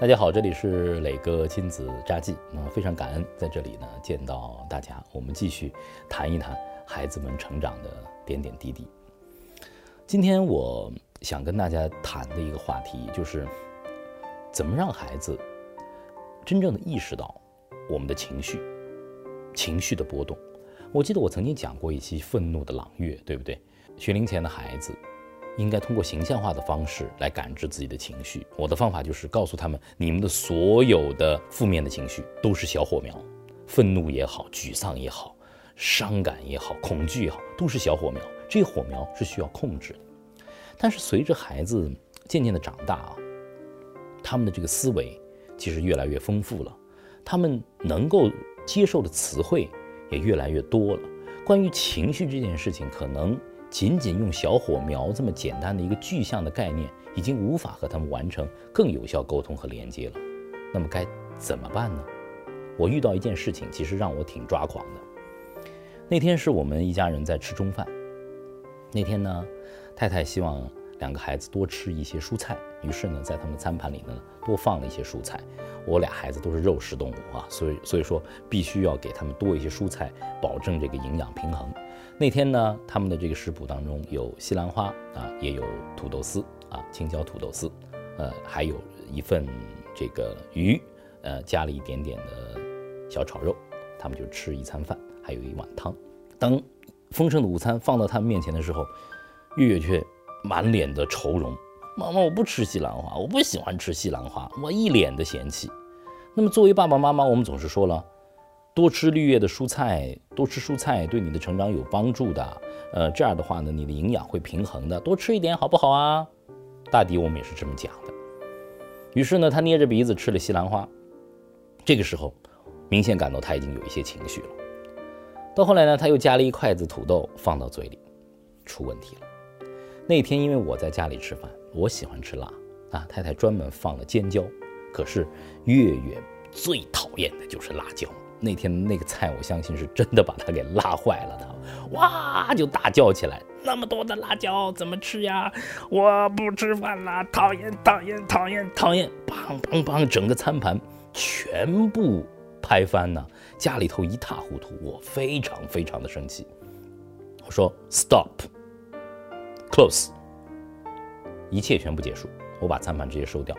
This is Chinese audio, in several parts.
大家好，这里是磊哥亲子札记。那非常感恩在这里呢见到大家，我们继续谈一谈孩子们成长的点点滴滴。今天我想跟大家谈的一个话题就是，怎么让孩子真正的意识到我们的情绪、情绪的波动。我记得我曾经讲过一期愤怒的朗月，对不对？学龄前的孩子。应该通过形象化的方式来感知自己的情绪。我的方法就是告诉他们，你们的所有的负面的情绪都是小火苗，愤怒也好，沮丧也好，伤感也好，恐惧也好，都是小火苗。这火苗是需要控制的。但是随着孩子渐渐的长大啊，他们的这个思维其实越来越丰富了，他们能够接受的词汇也越来越多了。关于情绪这件事情，可能。仅仅用小火苗这么简单的一个具象的概念，已经无法和他们完成更有效沟通和连接了。那么该怎么办呢？我遇到一件事情，其实让我挺抓狂的。那天是我们一家人在吃中饭，那天呢，太太希望。两个孩子多吃一些蔬菜，于是呢，在他们餐盘里呢多放了一些蔬菜。我俩孩子都是肉食动物啊，所以所以说必须要给他们多一些蔬菜，保证这个营养平衡。那天呢，他们的这个食谱当中有西兰花啊，也有土豆丝啊，青椒土豆丝，呃，还有一份这个鱼，呃，加了一点点的小炒肉，他们就吃一餐饭，还有一碗汤。当丰盛的午餐放到他们面前的时候，月月却。满脸的愁容，妈妈，我不吃西兰花，我不喜欢吃西兰花，我一脸的嫌弃。那么作为爸爸妈妈，我们总是说了，多吃绿叶的蔬菜，多吃蔬菜对你的成长有帮助的。呃，这样的话呢，你的营养会平衡的，多吃一点好不好啊？大抵我们也是这么讲的。于是呢，他捏着鼻子吃了西兰花，这个时候，明显感到他已经有一些情绪了。到后来呢，他又夹了一筷子土豆放到嘴里，出问题了。那天因为我在家里吃饭，我喜欢吃辣啊，太太专门放了尖椒。可是月月最讨厌的就是辣椒。那天那个菜，我相信是真的把他给辣坏了。他哇就大叫起来：“那么多的辣椒怎么吃呀？我不吃饭了，讨厌讨厌讨厌讨厌！”砰砰砰，整个餐盘全部拍翻呢，家里头一塌糊涂。我非常非常的生气，我说：“Stop。” Close，一切全部结束。我把餐盘直接收掉。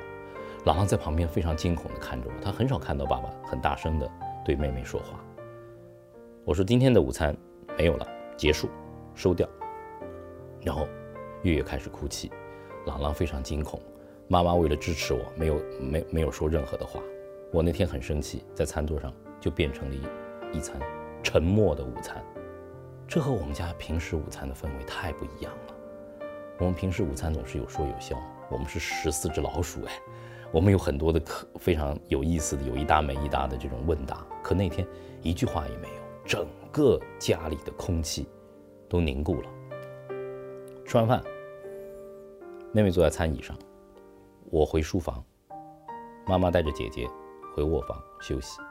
朗朗在旁边非常惊恐地看着我，他很少看到爸爸很大声地对妹妹说话。我说：“今天的午餐没有了，结束，收掉。”然后月月开始哭泣，朗朗非常惊恐。妈妈为了支持我，没有没没有说任何的话。我那天很生气，在餐桌上就变成了一一餐沉默的午餐。这和我们家平时午餐的氛围太不一样了。我们平时午餐总是有说有笑，我们是十四只老鼠哎，我们有很多的可非常有意思的有一搭没一搭的这种问答，可那天一句话也没有，整个家里的空气都凝固了。吃完饭，妹妹坐在餐椅上，我回书房，妈妈带着姐姐回卧房休息，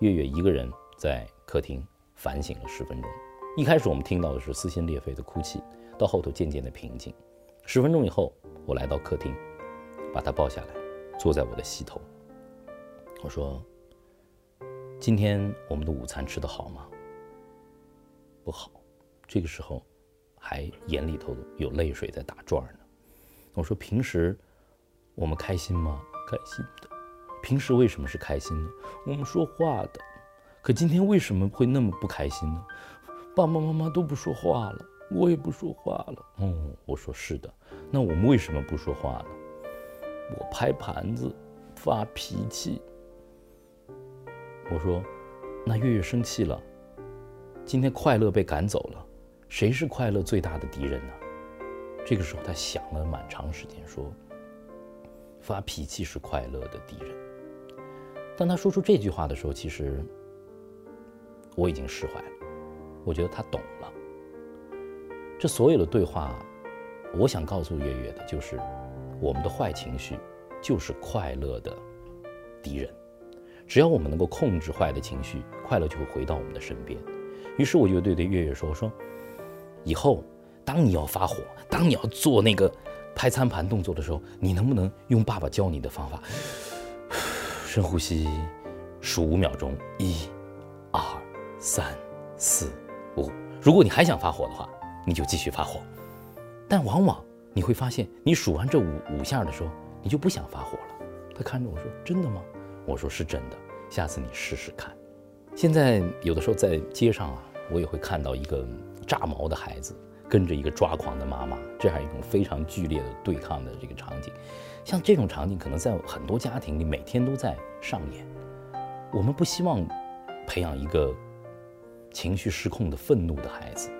月月一个人在客厅反省了十分钟。一开始我们听到的是撕心裂肺的哭泣。到后头渐渐的平静。十分钟以后，我来到客厅，把他抱下来，坐在我的膝头。我说：“今天我们的午餐吃得好吗？”不好。这个时候，还眼里头有泪水在打转呢。我说：“平时我们开心吗？开心的。平时为什么是开心呢？我们说话的。可今天为什么会那么不开心呢？爸爸妈妈都不说话了。”我也不说话了。哦，我说是的。那我们为什么不说话呢？我拍盘子，发脾气。我说，那月月生气了。今天快乐被赶走了，谁是快乐最大的敌人呢？这个时候他想了蛮长时间，说，发脾气是快乐的敌人。当他说出这句话的时候，其实我已经释怀了。我觉得他懂了。这所有的对话，我想告诉月月的就是，我们的坏情绪就是快乐的敌人。只要我们能够控制坏的情绪，快乐就会回到我们的身边。于是我就对对月月说：“我说，以后当你要发火，当你要做那个拍餐盘动作的时候，你能不能用爸爸教你的方法，深呼吸，数五秒钟，一、二、三、四、五。如果你还想发火的话，你就继续发火。但往往你会发现，你数完这五五下的时候，你就不想发火了。他看着我说：“真的吗？”我说：“是真的。”下次你试试看。现在有的时候在街上啊，我也会看到一个炸毛的孩子跟着一个抓狂的妈妈，这样一种非常剧烈的对抗的这个场景。像这种场景，可能在很多家庭里每天都在上演。我们不希望培养一个情绪失控的愤怒的孩子。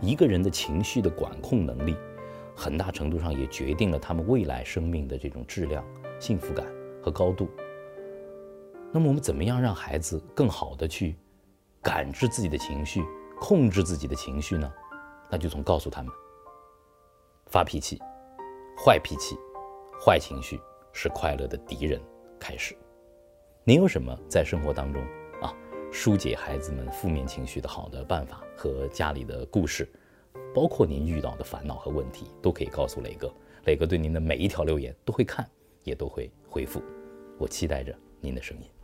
一个人的情绪的管控能力，很大程度上也决定了他们未来生命的这种质量、幸福感和高度。那么，我们怎么样让孩子更好的去感知自己的情绪、控制自己的情绪呢？那就从告诉他们，发脾气、坏脾气。坏情绪是快乐的敌人。开始，您有什么在生活当中疏解孩子们负面情绪的好的办法和家里的故事，包括您遇到的烦恼和问题，都可以告诉磊哥。磊哥对您的每一条留言都会看，也都会回复。我期待着您的声音。